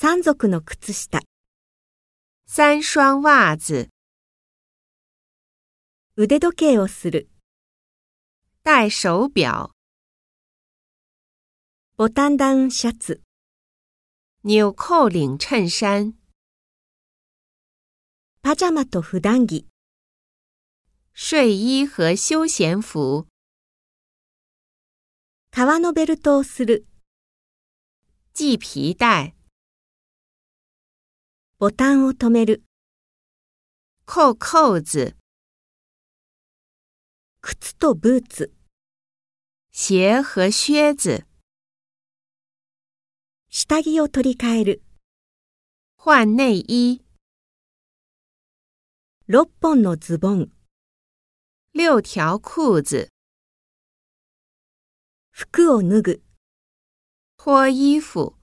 三足の靴下、三双袜子、腕時計をする、戴手表、ボタンダウンシャツ、纽扣领衬衫、パジャマと普段着、睡衣和休闲服、革のベルトをする、系皮带、ボタンを止める、扣扣子、靴とブーツ、鞋和靴。子、下着を取り替える、换内衣、6本のズボン、六条裤子、服を脱ぐ、脱衣服。